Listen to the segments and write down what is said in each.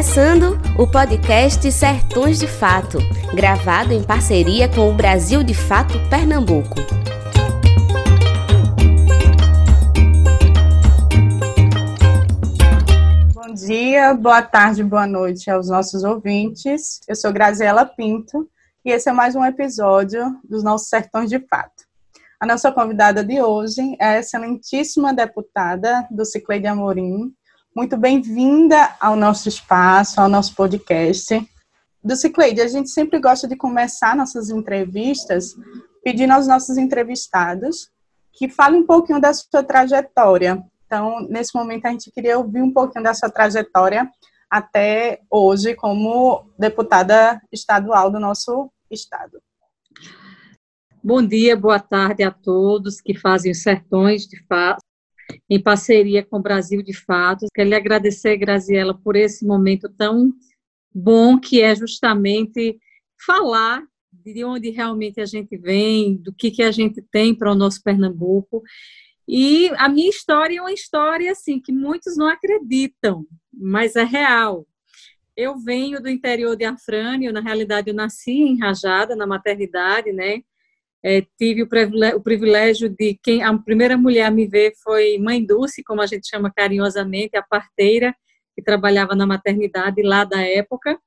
começando o podcast Sertões de Fato, gravado em parceria com o Brasil de Fato Pernambuco. Bom dia, boa tarde, boa noite aos nossos ouvintes. Eu sou Graziela Pinto e esse é mais um episódio dos nossos Sertões de Fato. A nossa convidada de hoje é a excelentíssima deputada do Cicleide Amorim, muito bem-vinda ao nosso espaço, ao nosso podcast. Do Cicleide, a gente sempre gosta de começar nossas entrevistas pedindo aos nossos entrevistados que falem um pouquinho da sua trajetória. Então, nesse momento, a gente queria ouvir um pouquinho da sua trajetória até hoje como deputada estadual do nosso estado. Bom dia, boa tarde a todos que fazem os sertões de fato em parceria com o Brasil de Fato. Quero lhe agradecer, Graziela, por esse momento tão bom que é justamente falar de onde realmente a gente vem, do que, que a gente tem para o nosso Pernambuco. E a minha história é uma história assim que muitos não acreditam, mas é real. Eu venho do interior de Afrânio, na realidade eu nasci em Rajada, na maternidade, né? É, tive o privilégio, de quem a primeira mulher a me ver foi mãe Dulce, como a gente chama carinhosamente, a parteira que trabalhava na maternidade lá da época,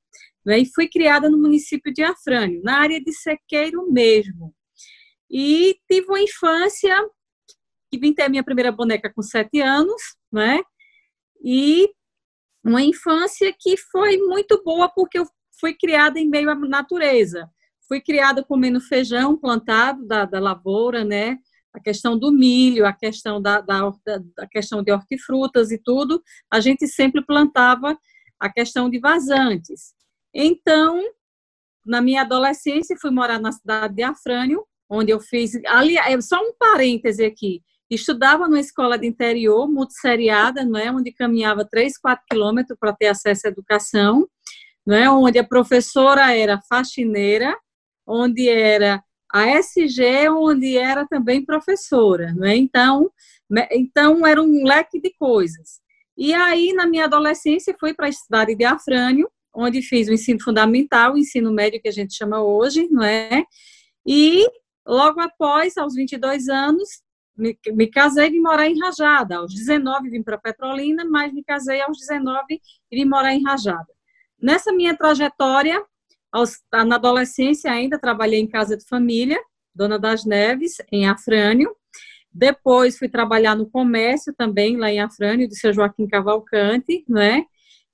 né, e fui criada no município de Afrânio, na área de Sequeiro mesmo. E tive uma infância que vim ter a minha primeira boneca com sete anos, né? E uma infância que foi muito boa porque eu fui criada em meio à natureza fui criada comendo feijão plantado da, da lavoura, né? A questão do milho, a questão da, da, da questão de hortifrutas e tudo, a gente sempre plantava a questão de vazantes. Então, na minha adolescência, fui morar na cidade de Afrânio, onde eu fiz. Ali, é, só um parêntese aqui. Estudava numa escola de interior, multisseriada, não é? onde caminhava 3, 4 quilômetros para ter acesso à educação, não é? onde a professora era faxineira, onde era a SG, onde era também professora, né? Então, então era um leque de coisas. E aí, na minha adolescência, fui para a cidade de Afrânio, onde fiz o ensino fundamental, o ensino médio que a gente chama hoje, não é? E logo após, aos 22 anos, me, me casei e vim morar em Rajada. Aos 19 vim para Petrolina, mas me casei aos 19 e vim morar em Rajada. Nessa minha trajetória, aos, na adolescência ainda trabalhei em casa de família, Dona das Neves, em Afrânio. Depois fui trabalhar no comércio também, lá em Afrânio, do seu Joaquim Cavalcante, né?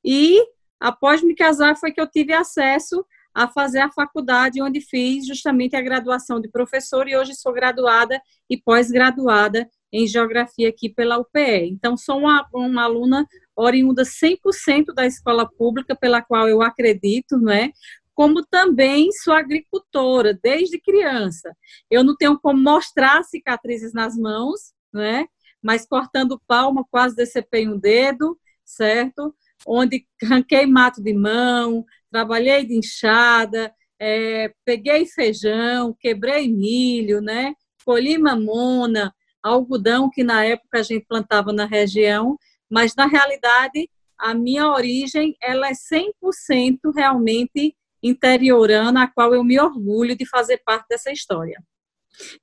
E após me casar foi que eu tive acesso a fazer a faculdade, onde fiz justamente a graduação de professor e hoje sou graduada e pós-graduada em geografia aqui pela UPE. Então, sou uma, uma aluna oriunda 100% da escola pública, pela qual eu acredito, não é? Como também sou agricultora desde criança. Eu não tenho como mostrar cicatrizes nas mãos, né? Mas cortando palma, quase decepei um dedo, certo? Onde ranquei mato de mão, trabalhei de enxada, é, peguei feijão, quebrei milho, né? Colhi mamona, algodão que na época a gente plantava na região, mas na realidade a minha origem ela é 100% realmente interiorana, a qual eu me orgulho de fazer parte dessa história.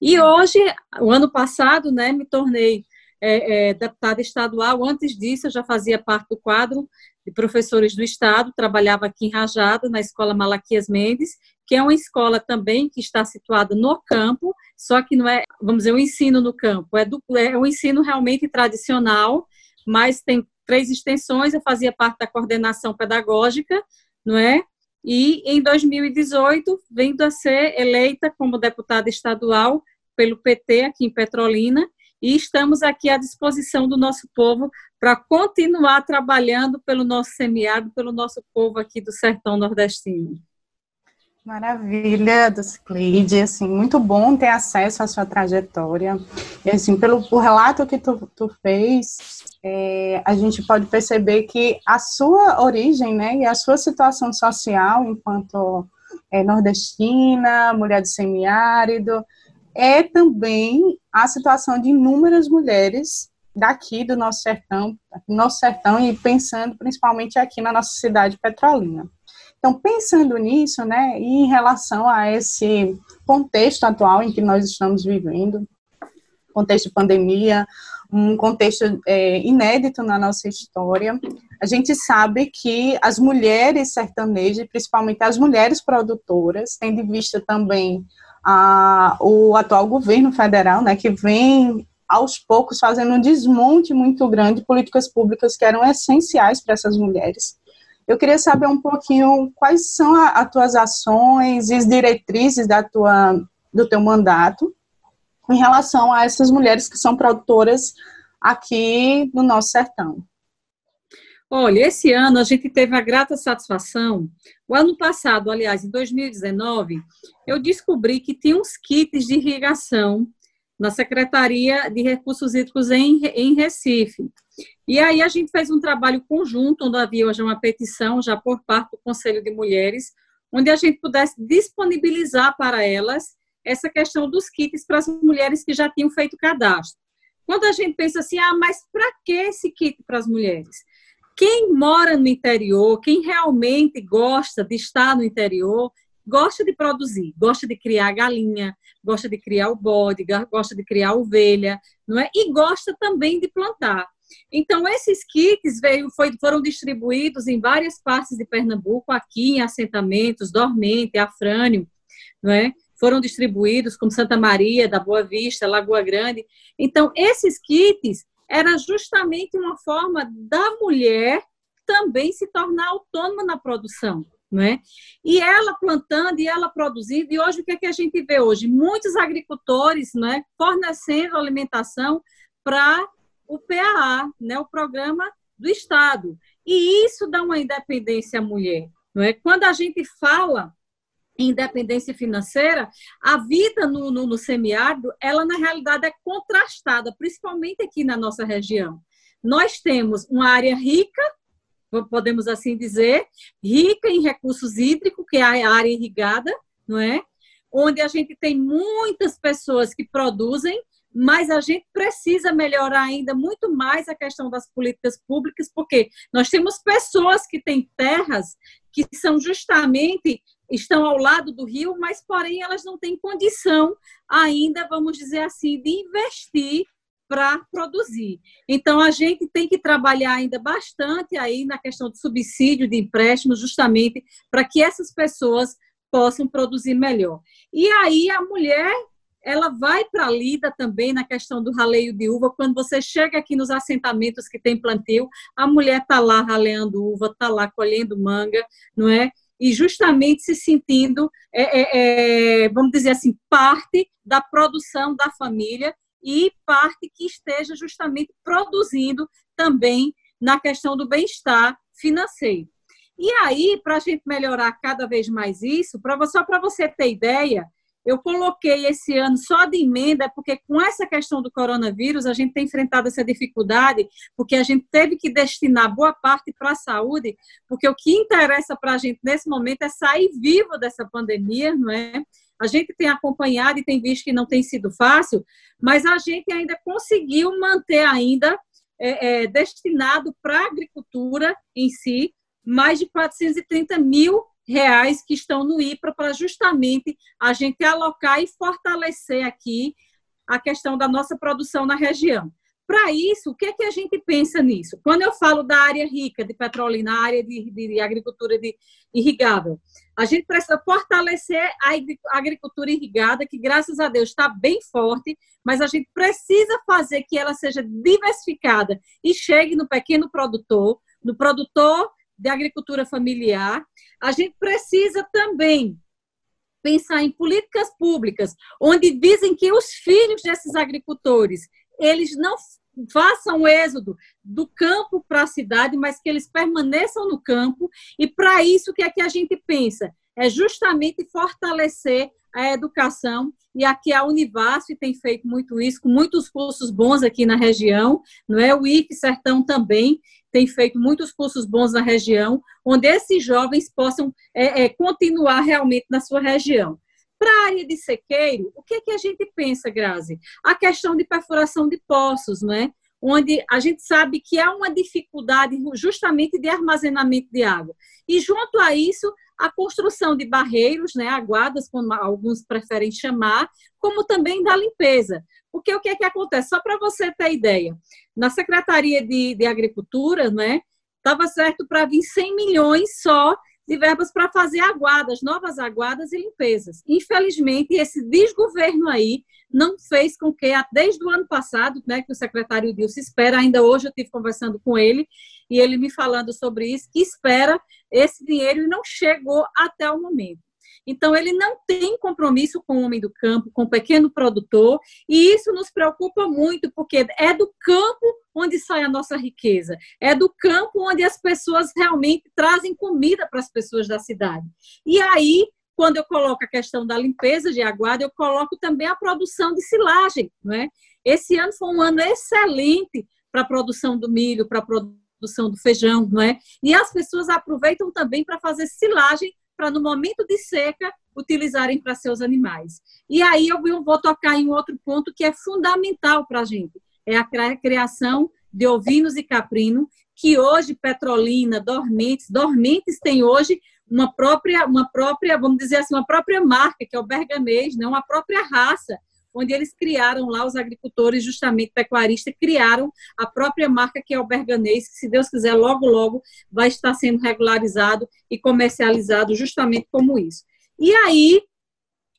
E hoje, o ano passado, né, me tornei é, é, deputada estadual. Antes disso, eu já fazia parte do quadro de professores do Estado, trabalhava aqui em Rajada, na Escola Malaquias Mendes, que é uma escola também que está situada no campo, só que não é, vamos dizer, o um ensino no campo, é, do, é um ensino realmente tradicional, mas tem três extensões, eu fazia parte da coordenação pedagógica, não é? E em 2018 vindo a ser eleita como deputada estadual pelo PT aqui em Petrolina e estamos aqui à disposição do nosso povo para continuar trabalhando pelo nosso semiárido, pelo nosso povo aqui do sertão nordestino. Maravilha, Ciclide, assim, muito bom ter acesso à sua trajetória. E assim, pelo relato que tu, tu fez, é, a gente pode perceber que a sua origem, né, e a sua situação social enquanto é, nordestina, mulher de semiárido, é também a situação de inúmeras mulheres daqui do nosso sertão, nosso sertão e pensando principalmente aqui na nossa cidade petrolina. Então, pensando nisso, né, e em relação a esse contexto atual em que nós estamos vivendo, contexto de pandemia, um contexto é, inédito na nossa história, a gente sabe que as mulheres sertanejas, principalmente as mulheres produtoras, tendo em vista também a, o atual governo federal, né, que vem aos poucos fazendo um desmonte muito grande de políticas públicas que eram essenciais para essas mulheres. Eu queria saber um pouquinho quais são as tuas ações e as diretrizes da tua, do teu mandato em relação a essas mulheres que são produtoras aqui no nosso sertão. Olha, esse ano a gente teve a grata satisfação. O ano passado, aliás, em 2019, eu descobri que tinha uns kits de irrigação na Secretaria de Recursos Hídricos em, em Recife. E aí a gente fez um trabalho conjunto, onde havia já uma petição, já por parte do Conselho de Mulheres, onde a gente pudesse disponibilizar para elas essa questão dos kits para as mulheres que já tinham feito cadastro. Quando a gente pensa assim, ah, mas para que esse kit para as mulheres? Quem mora no interior, quem realmente gosta de estar no interior, gosta de produzir, gosta de criar galinha, gosta de criar o bode, gosta de criar ovelha, não é? E gosta também de plantar. Então, esses kits veio, foi, foram distribuídos em várias partes de Pernambuco, aqui em assentamentos, Dormente, Afrânio, não é? Foram distribuídos como Santa Maria, da Boa Vista, Lagoa Grande. Então, esses kits era justamente uma forma da mulher também se tornar autônoma na produção. Não é? E ela plantando e ela produzindo, e hoje o que, é que a gente vê hoje? Muitos agricultores não é, fornecendo alimentação para o PAA, né, o programa do Estado. E isso dá uma independência à mulher. Não é? Quando a gente fala independência financeira, a vida no, no, no semiárido, ela na realidade é contrastada, principalmente aqui na nossa região. Nós temos uma área rica, podemos assim dizer, rica em recursos hídricos, que é a área irrigada, não é? Onde a gente tem muitas pessoas que produzem, mas a gente precisa melhorar ainda muito mais a questão das políticas públicas, porque nós temos pessoas que têm terras que são justamente estão ao lado do rio, mas porém elas não têm condição ainda, vamos dizer assim, de investir para produzir. Então a gente tem que trabalhar ainda bastante aí na questão de subsídio de empréstimos, justamente para que essas pessoas possam produzir melhor. E aí a mulher ela vai para a lida também na questão do raleio de uva. Quando você chega aqui nos assentamentos que tem plantio, a mulher está lá raleando uva, está lá colhendo manga, não é? e justamente se sentindo, é, é, é, vamos dizer assim, parte da produção da família e parte que esteja justamente produzindo também na questão do bem-estar financeiro. E aí, para a gente melhorar cada vez mais isso, pra, só para você ter ideia, eu coloquei esse ano só de emenda, porque com essa questão do coronavírus, a gente tem enfrentado essa dificuldade, porque a gente teve que destinar boa parte para a saúde, porque o que interessa para a gente nesse momento é sair vivo dessa pandemia, não é? A gente tem acompanhado e tem visto que não tem sido fácil, mas a gente ainda conseguiu manter ainda é, é, destinado para a agricultura em si mais de 430 mil reais que estão no IPRA para justamente a gente alocar e fortalecer aqui a questão da nossa produção na região. Para isso, o que, é que a gente pensa nisso? Quando eu falo da área rica de petróleo, na área de, de, de agricultura de, irrigável, a gente precisa fortalecer a agricultura irrigada, que graças a Deus está bem forte, mas a gente precisa fazer que ela seja diversificada e chegue no pequeno produtor, no produtor de agricultura familiar, a gente precisa também pensar em políticas públicas, onde dizem que os filhos desses agricultores, eles não façam êxodo do campo para a cidade, mas que eles permaneçam no campo. E para isso, o que é que a gente pensa? É justamente fortalecer a educação, e aqui a Univasf tem feito muito isso, com muitos cursos bons aqui na região, não é? O IF Sertão também tem feito muitos cursos bons na região, onde esses jovens possam é, é, continuar realmente na sua região. Para a área de sequeiro, o que, é que a gente pensa, Grazi? A questão de perfuração de poços, não é? Onde a gente sabe que há uma dificuldade justamente de armazenamento de água. E junto a isso, a construção de barreiros, né, aguadas, como alguns preferem chamar, como também da limpeza. Porque o que é que acontece? Só para você ter ideia, na Secretaria de, de Agricultura, né, estava certo para vir 100 milhões só de verbas para fazer aguadas, novas aguadas e limpezas. Infelizmente, esse desgoverno aí não fez com que, desde o ano passado, né, que o secretário Dilson espera, ainda hoje eu estive conversando com ele, e ele me falando sobre isso, que espera esse dinheiro e não chegou até o momento. Então, ele não tem compromisso com o homem do campo, com o pequeno produtor, e isso nos preocupa muito, porque é do campo onde sai a nossa riqueza, é do campo onde as pessoas realmente trazem comida para as pessoas da cidade. E aí, quando eu coloco a questão da limpeza de aguada, eu coloco também a produção de silagem. Não é? Esse ano foi um ano excelente para a produção do milho, para a produção do feijão, não é? E as pessoas aproveitam também para fazer silagem para no momento de seca utilizarem para seus animais. E aí eu vou tocar em outro ponto que é fundamental para a gente, é a criação de ovinos e caprino, que hoje Petrolina, Dormentes, Dormentes tem hoje uma própria, uma própria, vamos dizer assim, uma própria marca, que é o berganês, né? uma própria raça, onde eles criaram lá, os agricultores, justamente pecuaristas, criaram a própria marca que é o berganês, que, se Deus quiser, logo, logo vai estar sendo regularizado e comercializado justamente como isso. E aí,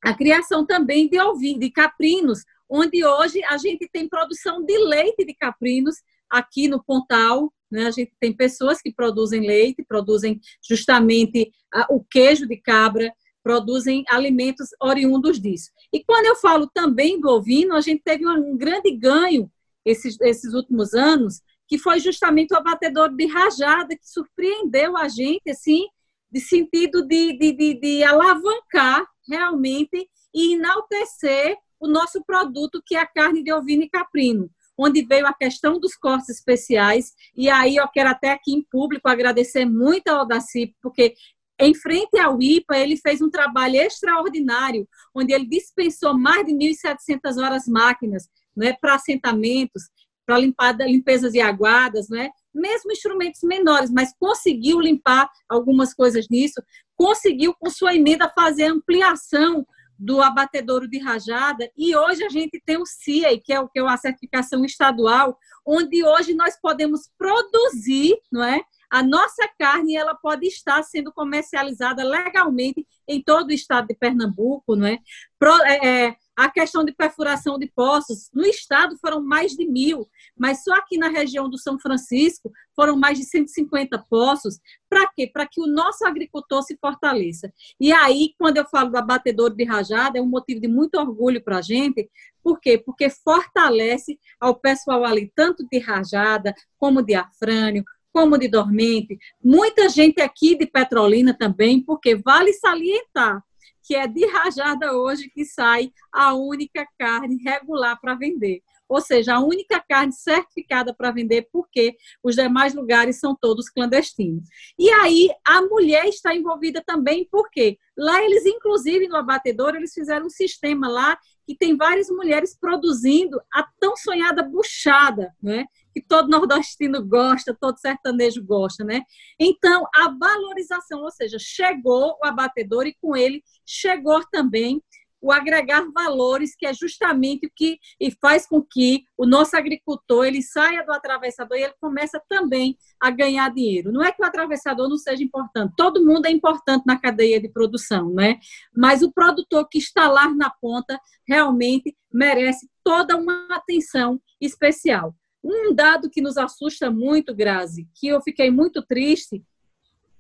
a criação também de ovinhos, de caprinos, onde hoje a gente tem produção de leite de caprinos aqui no Pontal, né? A gente tem pessoas que produzem leite, produzem justamente o queijo de cabra, produzem alimentos oriundos disso. E quando eu falo também do ovino, a gente teve um grande ganho esses, esses últimos anos, que foi justamente o abatedor de rajada, que surpreendeu a gente, assim, de sentido de, de, de, de alavancar realmente e enaltecer o nosso produto, que é a carne de ovino e caprino, onde veio a questão dos cortes especiais. E aí eu quero até aqui em público agradecer muito ao Daci, porque em frente ao IPA, ele fez um trabalho extraordinário, onde ele dispensou mais de 1.700 horas máquinas né, para assentamentos, para limpezas de aguadas, né? mesmo instrumentos menores, mas conseguiu limpar algumas coisas nisso, conseguiu, com sua emenda, fazer ampliação do abatedouro de rajada, e hoje a gente tem o CIE, que é o que é a certificação estadual, onde hoje nós podemos produzir, não é? A nossa carne ela pode estar sendo comercializada legalmente em todo o estado de Pernambuco, não é? Pro, é, é a questão de perfuração de poços, no estado foram mais de mil, mas só aqui na região do São Francisco foram mais de 150 poços. Para quê? Para que o nosso agricultor se fortaleça. E aí, quando eu falo do abatedor de rajada, é um motivo de muito orgulho para a gente. Por quê? Porque fortalece ao pessoal ali, tanto de rajada, como de afrânio, como de dormente, muita gente aqui de Petrolina também, porque vale salientar que é de rajada hoje que sai a única carne regular para vender. Ou seja, a única carne certificada para vender, porque os demais lugares são todos clandestinos. E aí a mulher está envolvida também, porque lá eles, inclusive no abatedor, eles fizeram um sistema lá que tem várias mulheres produzindo a tão sonhada buchada, né? que todo nordestino gosta, todo sertanejo gosta, né? Então, a valorização, ou seja, chegou o abatedor e com ele chegou também o agregar valores, que é justamente o que e faz com que o nosso agricultor ele saia do atravessador e ele começa também a ganhar dinheiro. Não é que o atravessador não seja importante, todo mundo é importante na cadeia de produção, né? Mas o produtor que está lá na ponta realmente merece toda uma atenção especial. Um dado que nos assusta muito, Grazi, que eu fiquei muito triste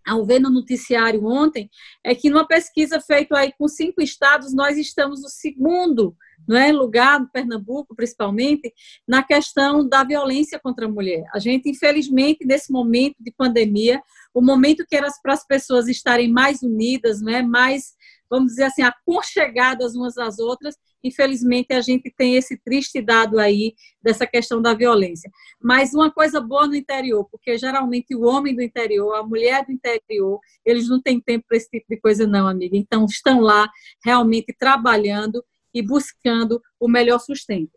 ao ver no noticiário ontem, é que numa pesquisa feita aí com cinco estados, nós estamos no segundo não é, lugar, no Pernambuco principalmente, na questão da violência contra a mulher. A gente, infelizmente, nesse momento de pandemia, o momento que era para as pessoas estarem mais unidas, não é, mais vamos dizer assim, aconchegadas umas às outras. Infelizmente, a gente tem esse triste dado aí dessa questão da violência. Mas uma coisa boa no interior, porque geralmente o homem do interior, a mulher do interior, eles não têm tempo para esse tipo de coisa, não, amiga. Então, estão lá realmente trabalhando e buscando o melhor sustento.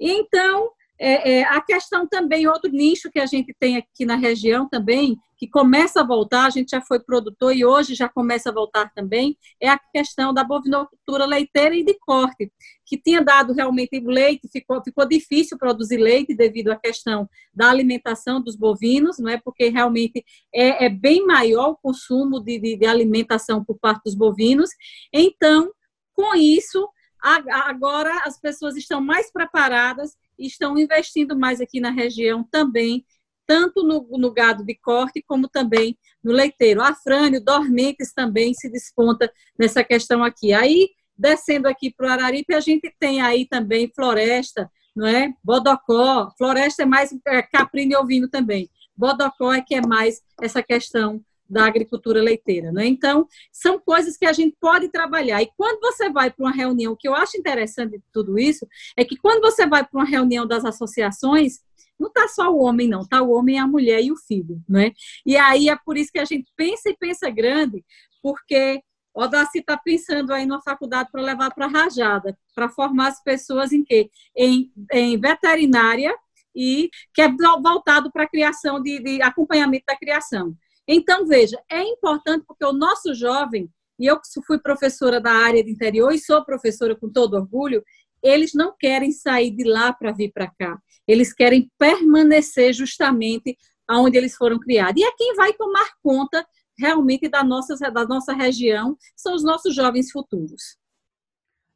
Então, é, é, a questão também, outro nicho que a gente tem aqui na região também, que começa a voltar, a gente já foi produtor e hoje já começa a voltar também, é a questão da bovinocultura leiteira e de corte, que tinha dado realmente leite, ficou, ficou difícil produzir leite devido à questão da alimentação dos bovinos, não é? Porque realmente é, é bem maior o consumo de, de, de alimentação por parte dos bovinos. Então, com isso, agora as pessoas estão mais preparadas estão investindo mais aqui na região também, tanto no, no gado de corte como também no leiteiro. A Frânio, Dormentes também se desponta nessa questão aqui. Aí, descendo aqui para o Araripe, a gente tem aí também floresta, não é? Bodocó, floresta é mais é, caprino e ovino também. Bodocó é que é mais essa questão da agricultura leiteira. Né? Então, são coisas que a gente pode trabalhar. E quando você vai para uma reunião, o que eu acho interessante de tudo isso, é que quando você vai para uma reunião das associações, não está só o homem, não, está o homem, a mulher e o filho. Né? E aí é por isso que a gente pensa e pensa grande, porque o Daci está pensando aí numa faculdade para levar para Rajada, para formar as pessoas em quê? Em, em veterinária e que é voltado para a criação de, de acompanhamento da criação. Então, veja, é importante porque o nosso jovem, e eu que fui professora da área de interior e sou professora com todo orgulho, eles não querem sair de lá para vir para cá. Eles querem permanecer justamente onde eles foram criados. E é quem vai tomar conta realmente da nossa, da nossa região, são os nossos jovens futuros.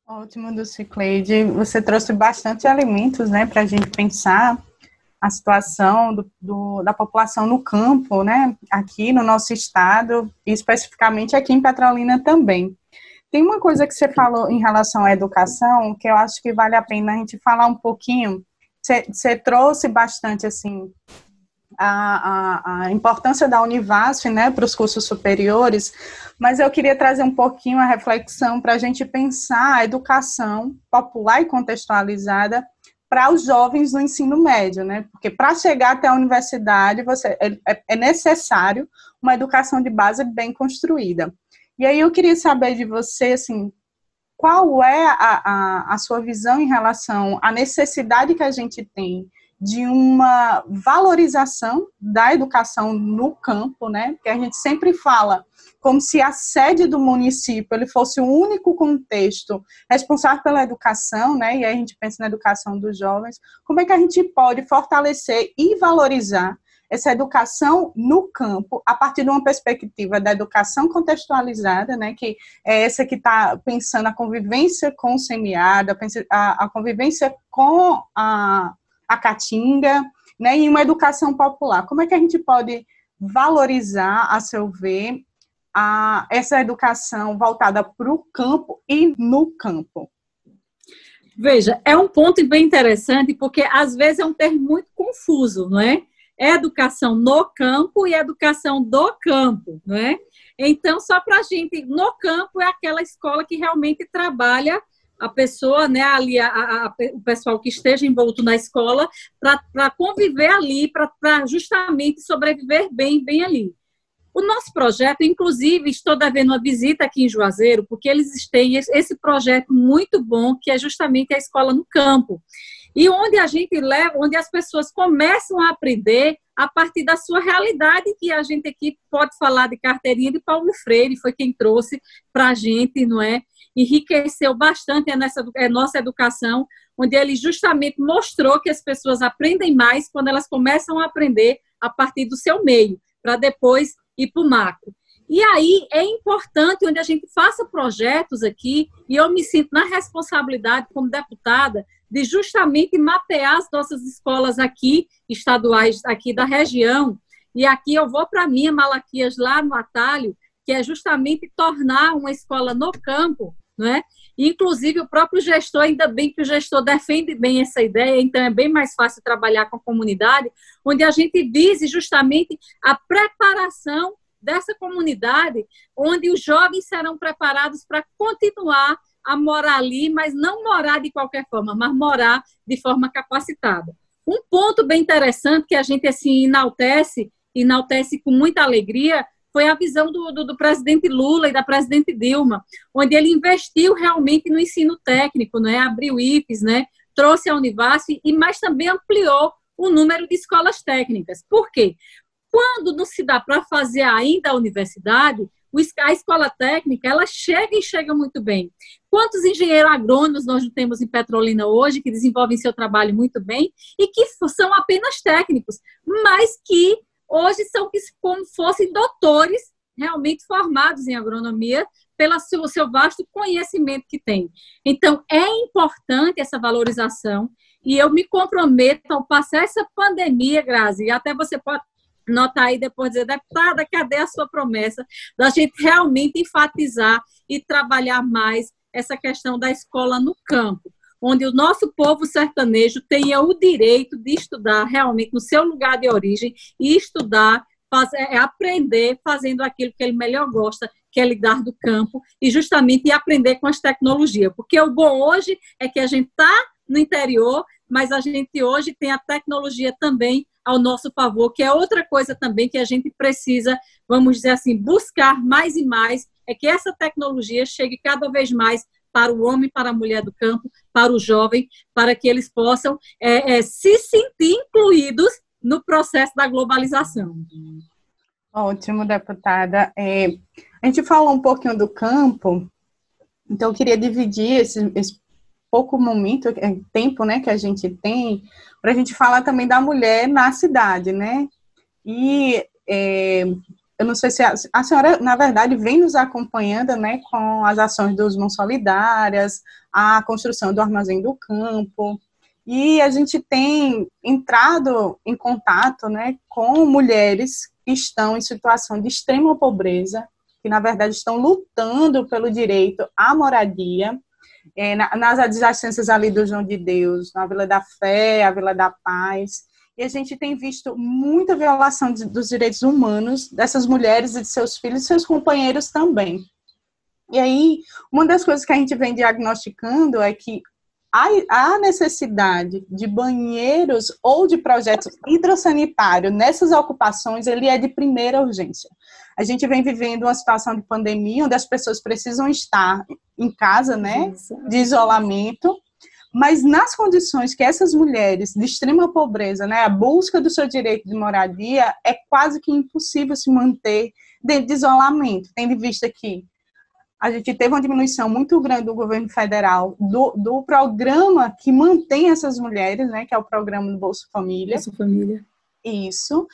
Ótimo, Dulcicleide. Você trouxe bastante alimentos né, para a gente pensar a situação do, do, da população no campo, né, aqui no nosso estado, e especificamente aqui em Petrolina também. Tem uma coisa que você falou em relação à educação, que eu acho que vale a pena a gente falar um pouquinho. Você, você trouxe bastante, assim, a, a, a, importância da Univasf né, para os cursos superiores, mas eu queria trazer um pouquinho a reflexão para a gente pensar a educação popular e contextualizada para os jovens no ensino médio, né? Porque para chegar até a universidade você, é, é, é necessário uma educação de base bem construída. E aí eu queria saber de você, assim, qual é a, a, a sua visão em relação à necessidade que a gente tem de uma valorização da educação no campo, né? Porque a gente sempre fala como se a sede do município ele fosse o único contexto responsável pela educação, né? E aí a gente pensa na educação dos jovens. Como é que a gente pode fortalecer e valorizar essa educação no campo, a partir de uma perspectiva da educação contextualizada, né, que é essa que está pensando a convivência com o semiárido, a, a convivência com a, a caatinga, né, e uma educação popular. Como é que a gente pode valorizar, a seu ver, a, essa educação voltada para o campo e no campo? Veja, é um ponto bem interessante, porque às vezes é um termo muito confuso, não é? É educação no campo e educação do campo, não é? Então, só para a gente, no campo é aquela escola que realmente trabalha a pessoa, né, ali, a, a, o pessoal que esteja envolto na escola, para conviver ali, para justamente sobreviver bem, bem ali. O nosso projeto, inclusive, estou devendo uma visita aqui em Juazeiro, porque eles têm esse projeto muito bom, que é justamente a escola no campo. E onde a gente leva, onde as pessoas começam a aprender a partir da sua realidade, que a gente aqui pode falar de carteirinha de Paulo Freire, foi quem trouxe para a gente, não é? Enriqueceu bastante a nossa, a nossa educação, onde ele justamente mostrou que as pessoas aprendem mais quando elas começam a aprender a partir do seu meio, para depois e para o macro. E aí é importante onde a gente faça projetos aqui, e eu me sinto na responsabilidade como deputada de justamente mapear as nossas escolas aqui, estaduais aqui da região. E aqui eu vou para a minha Malaquias lá no Atalho, que é justamente tornar uma escola no campo, não é? Inclusive o próprio gestor, ainda bem que o gestor defende bem essa ideia, então é bem mais fácil trabalhar com a comunidade, onde a gente vise justamente a preparação dessa comunidade, onde os jovens serão preparados para continuar a morar ali, mas não morar de qualquer forma, mas morar de forma capacitada. Um ponto bem interessante que a gente assim enaltece, enaltece com muita alegria, foi a visão do, do, do, presidente Lula e da presidente Dilma, onde ele investiu realmente no ensino técnico, né? abriu IFES, né? trouxe a Univasf, e mais também ampliou o número de escolas técnicas. Por quê? Quando não se dá para fazer ainda a universidade, a escola técnica, ela chega e chega muito bem. Quantos engenheiros agrônomos nós temos em Petrolina hoje que desenvolvem seu trabalho muito bem e que são apenas técnicos, mas que hoje são como fossem doutores realmente formados em agronomia pelo seu, vasto conhecimento que tem. Então, é importante essa valorização e eu me comprometo ao passar essa pandemia, Grazi, e até você pode notar aí depois dizer, deputada, cadê a sua promessa da gente realmente enfatizar e trabalhar mais essa questão da escola no campo, onde o nosso povo sertanejo tenha o direito de estudar realmente no seu lugar de origem e estudar, fazer, é, aprender fazendo aquilo que ele melhor gosta, que é lidar do campo e justamente aprender com as tecnologias, porque o bom hoje é que a gente está no interior, mas a gente hoje tem a tecnologia também ao nosso favor, que é outra coisa também que a gente precisa, vamos dizer assim, buscar mais e mais, é que essa tecnologia chegue cada vez mais para o homem, para a mulher do campo, para o jovem, para que eles possam é, é, se sentir incluídos no processo da globalização. Ótimo, deputada. É, a gente falou um pouquinho do campo, então eu queria dividir esse, esse pouco momento, é, tempo, né, que a gente tem, para a gente falar também da mulher na cidade, né? E é, eu não sei se a, a, senhora, na verdade, vem nos acompanhando, né, com as ações dos Mãos Solidárias, a construção do Armazém do Campo, e a gente tem entrado em contato, né, com mulheres que estão em situação de extrema pobreza, que na verdade estão lutando pelo direito à moradia, é, nas adjacências ali do João de Deus, na Vila da Fé, a Vila da Paz. E a gente tem visto muita violação de, dos direitos humanos dessas mulheres e de seus filhos e seus companheiros também. E aí, uma das coisas que a gente vem diagnosticando é que há necessidade de banheiros ou de projetos hidrossanitários nessas ocupações, ele é de primeira urgência. A gente vem vivendo uma situação de pandemia, onde as pessoas precisam estar em casa, né, de isolamento, mas nas condições que essas mulheres de extrema pobreza, né, a busca do seu direito de moradia, é quase que impossível se manter dentro de isolamento, tendo em vista que a gente teve uma diminuição muito grande do governo federal do, do programa que mantém essas mulheres, né, que é o programa do Bolsa Família. Bolsa Família. Isso.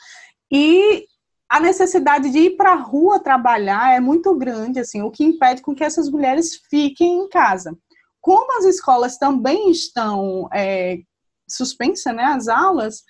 E a necessidade de ir para a rua trabalhar é muito grande, assim, o que impede com que essas mulheres fiquem em casa. Como as escolas também estão é, suspensas, né, as aulas,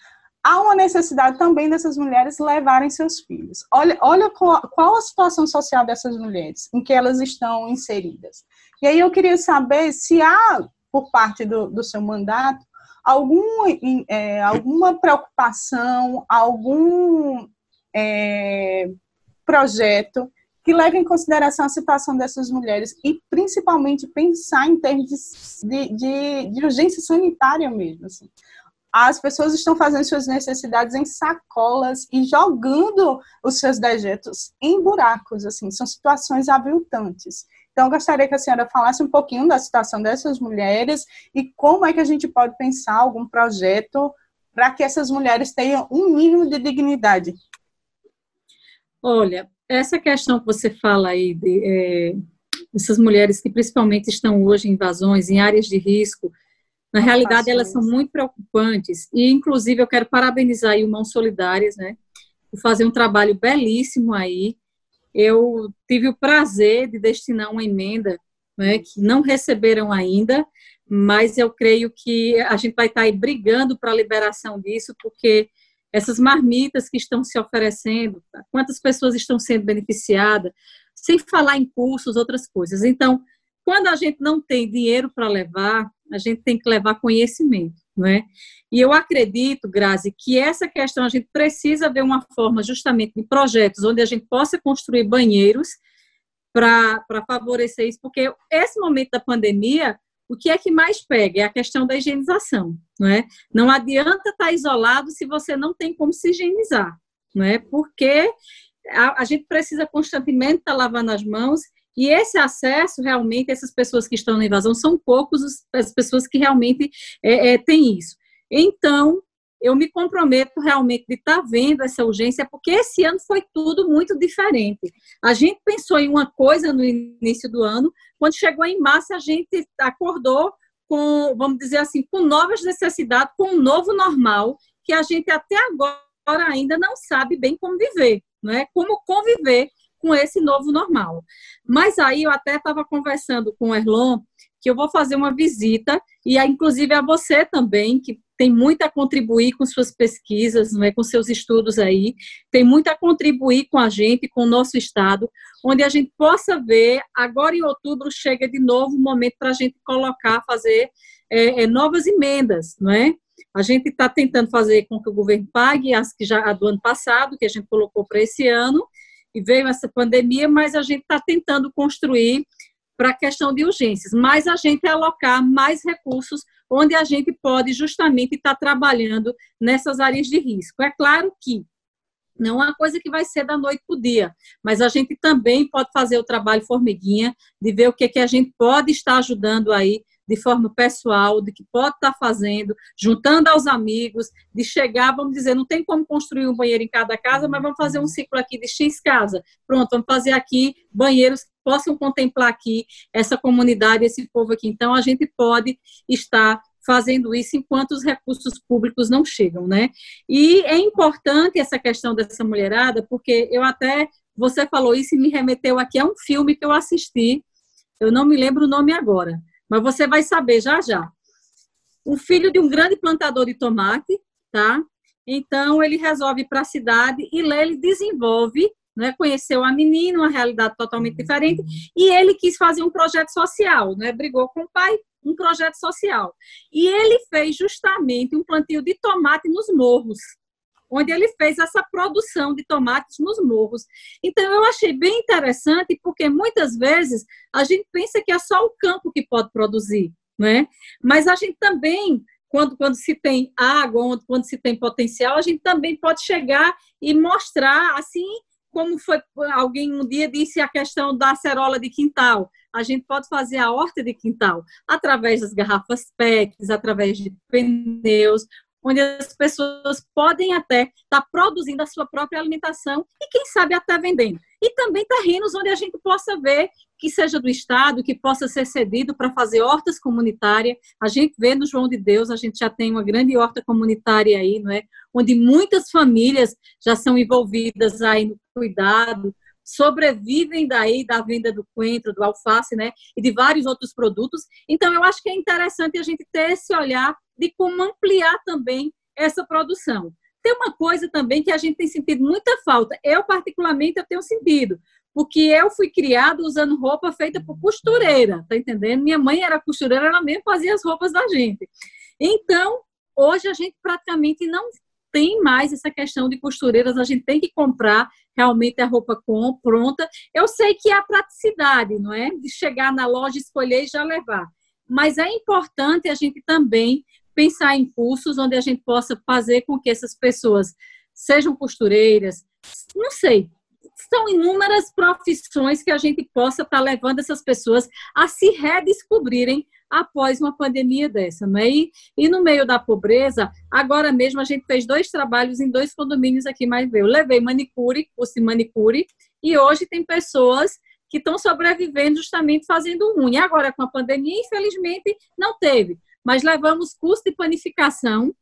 há uma necessidade também dessas mulheres levarem seus filhos. Olha, olha qual, qual, a situação social dessas mulheres em que elas estão inseridas. E aí eu queria saber se há, por parte do, do seu mandato, algum, é, alguma preocupação, algum é, projeto que leve em consideração a situação dessas mulheres e principalmente pensar em termos de, de, de urgência sanitária mesmo. Assim as pessoas estão fazendo suas necessidades em sacolas e jogando os seus dejetos em buracos, assim, são situações aviltantes. Então, gostaria que a senhora falasse um pouquinho da situação dessas mulheres e como é que a gente pode pensar algum projeto para que essas mulheres tenham um mínimo de dignidade. Olha, essa questão que você fala aí de é, essas mulheres que principalmente estão hoje em invasões, em áreas de risco, na realidade, elas são muito preocupantes e, inclusive, eu quero parabenizar o Mãos Solidárias, né, por fazer um trabalho belíssimo aí. Eu tive o prazer de destinar uma emenda, né, que não receberam ainda, mas eu creio que a gente vai estar aí brigando para a liberação disso, porque essas marmitas que estão se oferecendo, quantas pessoas estão sendo beneficiadas, sem falar em cursos, outras coisas. Então, quando a gente não tem dinheiro para levar, a gente tem que levar conhecimento, não é? E eu acredito, Grazi, que essa questão a gente precisa ver uma forma justamente de projetos onde a gente possa construir banheiros para favorecer isso, porque esse momento da pandemia, o que é que mais pega é a questão da higienização, não é? Não adianta estar isolado se você não tem como se higienizar, não é? Porque a, a gente precisa constantemente estar lavando as mãos E esse acesso, realmente, essas pessoas que estão na invasão, são poucos as pessoas que realmente é, é, têm isso. Então, eu me comprometo realmente de estar tá vendo essa urgência, porque esse ano foi tudo muito diferente. A gente pensou em uma coisa no início do ano, quando chegou em março, a gente acordou com, vamos dizer assim, com novas necessidades, com um novo normal, que a gente até agora ainda não sabe bem como viver, não é? Como conviver com esse novo normal. Mas aí eu até estava conversando com o Erlon que eu vou fazer uma visita, e inclusive a você também, que tem muito a contribuir com suas pesquisas, não é, com seus estudos aí, tem muito a contribuir com a gente, com o nosso estado, onde a gente possa ver, agora em outubro chega de novo o momento para a gente colocar, fazer é, é, novas emendas, não é? A gente está tentando fazer com que o governo pague as que já a do ano passado, que a gente colocou para esse ano, e veio essa pandemia, mas a gente está tentando construir para a questão de urgências, mas a gente alocar mais recursos onde a gente pode justamente estar tá trabalhando nessas áreas de risco. É claro que não é uma coisa que vai ser da noite para o dia, mas a gente também pode fazer o trabalho formiguinha, de ver o que, que a gente pode estar ajudando aí de forma pessoal, de que pode estar fazendo, juntando aos amigos, de chegar, vamos dizer, não tem como construir um banheiro em cada casa, mas vamos fazer um ciclo aqui de X casa. Pronto, vamos fazer aqui banheiros que possam contemplar aqui essa comunidade, esse povo aqui. Então, a gente pode estar fazendo isso enquanto os recursos públicos não chegam, né? E é importante essa questão dessa mulherada, porque eu até, você falou isso e me remeteu aqui a um filme que eu assisti, eu não me lembro o nome agora, mas você vai saber já já. O filho de um grande plantador de tomate, tá? Então ele resolve ir para a cidade e lá ele desenvolve, né? Conheceu a menina, uma realidade totalmente diferente, e ele quis fazer um projeto social, né? Brigou com o pai, um projeto social. E ele fez justamente um plantio de tomate nos morros onde ele fez essa produção de tomates nos morros. Então, eu achei bem interessante, porque muitas vezes a gente pensa que é só o campo que pode produzir, né? Mas a gente também quando, quando se tem água, quando se tem potencial, a gente também pode chegar e mostrar, assim como foi alguém um dia disse a questão da acerola de quintal. A gente pode fazer a horta de quintal através das garrafas PETs, através de pneus, onde as pessoas podem até estar tá produzindo a sua própria alimentação e, quem sabe, até vendendo. E também terrenos onde a gente possa ver que seja do Estado, que possa ser cedido para fazer hortas comunitárias. A gente vê no João de Deus, a gente já tem uma grande horta comunitária aí, não é? Onde muitas famílias já são envolvidas aí no cuidado, sobrevivem daí da venda do coentro, do alface, né, e de vários outros produtos. Então, eu acho que é interessante a gente ter esse olhar de como ampliar também essa produção. Tem uma coisa também que a gente tem sentido muita falta. Eu, particularmente, eu tenho sentido, porque eu fui criada usando roupa feita por costureira, tá entendendo? Minha mãe era costureira, ela mesmo fazia as roupas da gente. Então, hoje a gente praticamente não tem mais essa questão de costureiras, a gente tem que comprar realmente a roupa com, pronta. Eu sei que é a praticidade, não é? De chegar na loja, escolher e já levar. Mas é importante a gente também pensar em cursos onde a gente possa fazer com que essas pessoas sejam costureiras, não sei, são inúmeras profissões que a gente possa estar levando essas pessoas a se redescobrirem após uma pandemia dessa, não é? E, e no meio da pobreza, agora mesmo a gente fez dois trabalhos em dois condomínios aqui mais eu levei manicure, curso de manicure, e hoje tem pessoas que estão sobrevivendo justamente fazendo unha. Agora com a pandemia, infelizmente, não teve, mas levamos curso de panificação,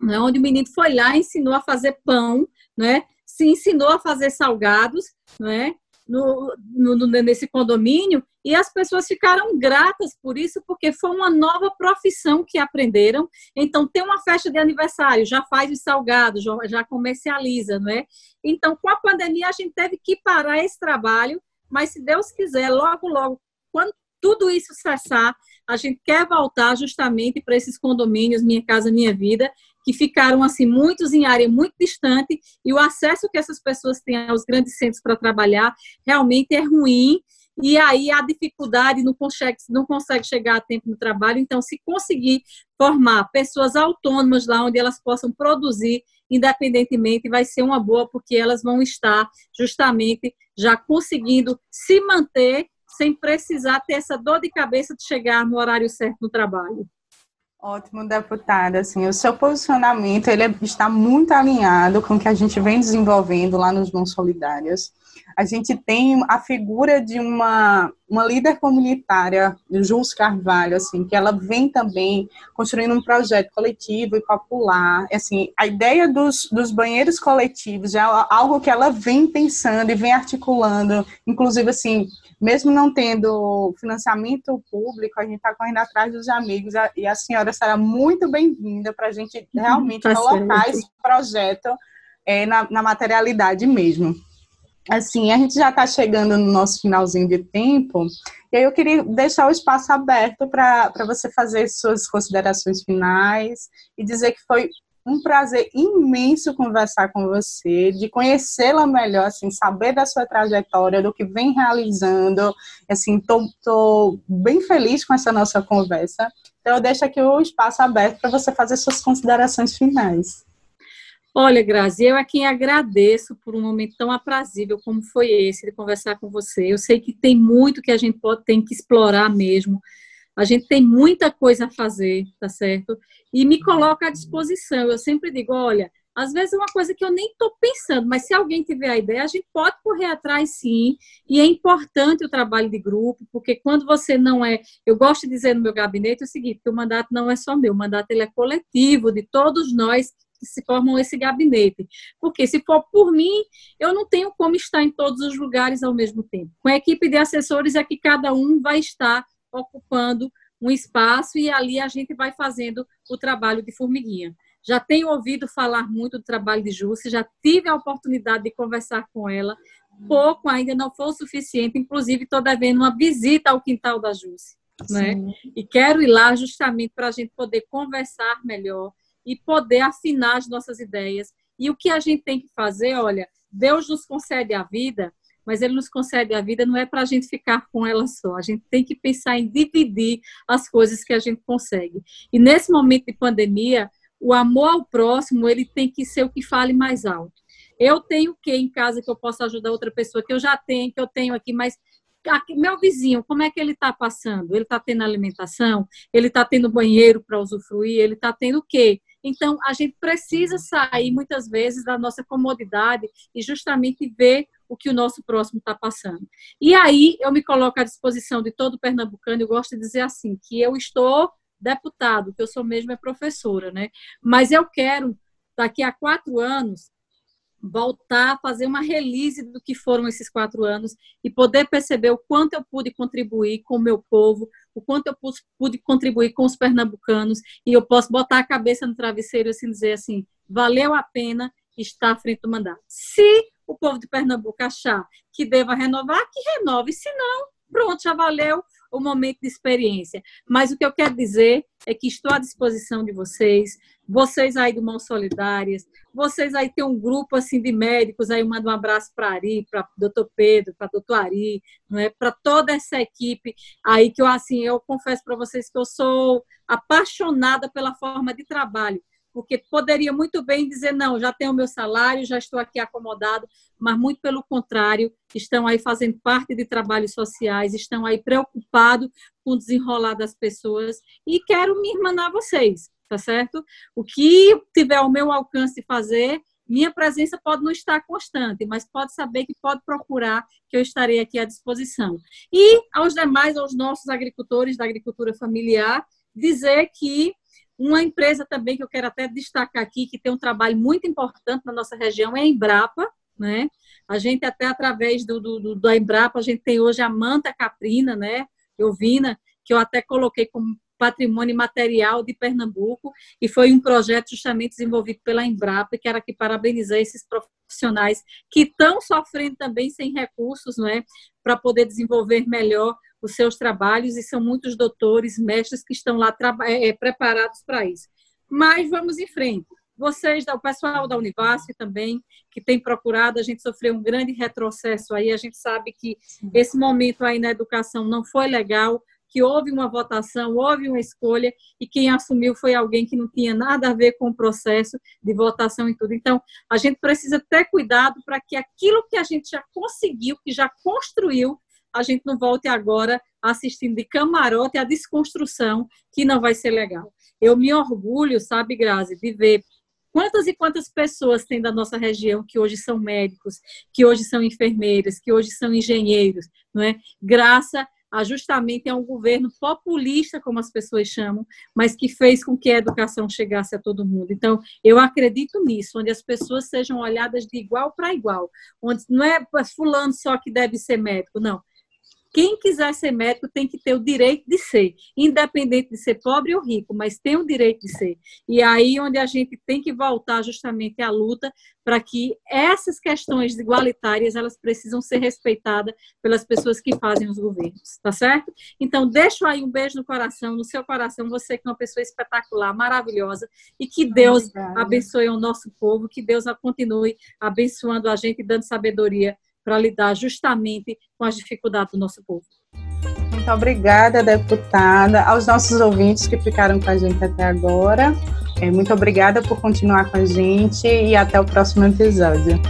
né, onde o menino foi lá, ensinou a fazer pão, né? Se ensinou a fazer salgados, né? No, no, nesse condomínio e as pessoas ficaram gratas por isso, porque foi uma nova profissão que aprenderam. Então, tem uma festa de aniversário, já faz os salgados, já, já comercializa, não é? Então, com a pandemia, a gente teve que parar esse trabalho, mas se Deus quiser, logo, logo, quando tudo isso cessar, a gente quer voltar justamente para esses condomínios Minha Casa Minha Vida, que ficaram assim muitos em área muito distante e o acesso que essas pessoas têm aos grandes centros para trabalhar realmente é ruim e aí a dificuldade não consegue, não consegue chegar a tempo no trabalho. Então, se conseguir formar pessoas autônomas lá onde elas possam produzir independentemente, vai ser uma boa, porque elas vão estar justamente já conseguindo se manter sem precisar ter essa dor de cabeça de chegar no horário certo no trabalho. Ótimo, deputada. Assim, o seu posicionamento ele está muito alinhado com o que a gente vem desenvolvendo lá nos Mãos Solidárias. A gente tem a figura de uma, uma líder comunitária, Jules Carvalho, assim, que ela vem também construindo um projeto coletivo e popular. Assim, a ideia dos, dos banheiros coletivos é algo que ela vem pensando e vem articulando, inclusive assim, mesmo não tendo financiamento público, a gente está correndo atrás dos amigos e a senhora será muito bem-vinda para a gente realmente tá colocar certo. esse projeto é, na, na materialidade mesmo. Assim, a gente já está chegando no nosso finalzinho de tempo, e aí eu queria deixar o espaço aberto para você fazer suas considerações finais e dizer que foi um prazer imenso conversar com você, de conhecê-la melhor, assim, saber da sua trajetória, do que vem realizando. Assim, tô, tô bem feliz com essa nossa conversa. Então, eu deixo aqui o espaço aberto para você fazer suas considerações finais. Olha, Grazi, eu é quem agradeço por um momento tão aprazível como foi esse de conversar com você. Eu sei que tem muito que a gente pode tem que explorar mesmo a gente tem muita coisa a fazer, tá certo? E me coloca à disposição. Eu sempre digo, olha, às vezes é uma coisa que eu nem estou pensando, mas se alguém tiver a ideia, a gente pode correr atrás sim. E é importante o trabalho de grupo, porque quando você não é. Eu gosto de dizer no meu gabinete o seguinte: que o mandato não é só meu, o mandato ele é coletivo, de todos nós que se formam esse gabinete. Porque se for por mim, eu não tenho como estar em todos os lugares ao mesmo tempo. Com a equipe de assessores é que cada um vai estar ocupando um espaço e ali a gente vai fazendo o trabalho de formiguinha. Já tenho ouvido falar muito do trabalho de Júcia, já tive a oportunidade de conversar com ela, pouco ainda não foi o suficiente, inclusive estou devendo uma visita ao quintal da Júcia. Né? E quero ir lá justamente para a gente poder conversar melhor e poder afinar as nossas ideias. E o que a gente tem que fazer, olha, Deus nos concede a vida mas ele nos concede a vida não é para a gente ficar com ela só. A gente tem que pensar em dividir as coisas que a gente consegue. E nesse momento de pandemia, o amor ao próximo ele tem que ser o que fale mais alto. Eu tenho o que em casa que eu possa ajudar outra pessoa que eu já tenho, que eu tenho aqui, mas aqui, meu vizinho, como é que ele está passando? Ele está tendo alimentação? Ele está tendo banheiro para usufruir? Ele está tendo o quê? Então, a gente precisa sair muitas vezes da nossa comodidade e justamente ver o que o nosso próximo está passando. E aí eu me coloco à disposição de todo pernambucano, eu gosto de dizer assim, que eu estou deputado, que eu sou mesmo é professora, né? Mas eu quero, daqui a quatro anos, voltar a fazer uma release do que foram esses quatro anos e poder perceber o quanto eu pude contribuir com o meu povo, o quanto eu pude contribuir com os pernambucanos e eu posso botar a cabeça no travesseiro e assim, dizer assim, valeu a pena estar à frente do mandato. Se o povo de Pernambuco achar que deva renovar, que renove. Se não, pronto, já valeu o momento de experiência. Mas o que eu quero dizer é que estou à disposição de vocês, vocês aí do Mãos Solidárias, vocês aí tem um grupo assim de médicos, aí eu mando um abraço para Ari, para doutor Pedro, para doutor Ari, não é? para toda essa equipe aí que eu assim, eu confesso para vocês que eu sou apaixonada pela forma de trabalho porque poderia muito bem dizer, não, já tenho o meu salário, já estou aqui acomodado, mas muito pelo contrário, estão aí fazendo parte de trabalhos sociais, estão aí preocupados com o desenrolar das pessoas e quero me irmanar vocês, tá certo? O que tiver ao meu alcance de fazer, minha presença pode não estar constante, mas pode saber que pode procurar, que eu estarei aqui à disposição. E aos demais, aos nossos agricultores da agricultura familiar, dizer que uma empresa também que eu quero até destacar aqui, que tem um trabalho muito importante na nossa região, é a Embrapa, né? A gente até através do, do, da Embrapa, a gente tem hoje a Manta Caprina, né? Euvina, que eu até coloquei como patrimônio material de Pernambuco, e foi um projeto justamente desenvolvido pela Embrapa, que era que parabenizar esses profissionais que estão sofrendo também sem recursos, não é? Para poder desenvolver melhor os seus trabalhos e são muitos doutores, mestres que estão lá é, preparados para isso. Mas vamos em frente. Vocês, o pessoal da Univasf também, que tem procurado, a gente sofreu um grande retrocesso aí, a gente sabe que esse momento aí na educação não foi legal, que houve uma votação, houve uma escolha, e quem assumiu foi alguém que não tinha nada a ver com o processo de votação e tudo. Então, a gente precisa ter cuidado para que aquilo que a gente já conseguiu, que já construiu, a gente não volte agora assistindo de camarote a desconstrução, que não vai ser legal. Eu me orgulho, sabe, Grazi, de ver quantas e quantas pessoas tem da nossa região que hoje são médicos, que hoje são enfermeiras, que hoje são engenheiros, não é? Graças a justamente a um governo populista, como as pessoas chamam, mas que fez com que a educação chegasse a todo mundo. Então, eu acredito nisso, onde as pessoas sejam olhadas de igual para igual, onde não é fulano só que deve ser médico, não quem quiser ser médico tem que ter o direito de ser, independente de ser pobre ou rico, mas tem o direito de ser. E aí onde a gente tem que voltar justamente à luta para que essas questões igualitárias elas precisam ser respeitadas pelas pessoas que fazem os governos, tá certo? Então deixo aí um beijo no coração, no seu coração, você que é uma pessoa espetacular, maravilhosa e que Deus Obrigada. abençoe o nosso povo, que Deus continue abençoando a gente e dando sabedoria para lidar justamente com as dificuldades do nosso povo. Muito obrigada, deputada, aos nossos ouvintes que ficaram com a gente até agora. É, muito obrigada por continuar com a gente e até o próximo episódio.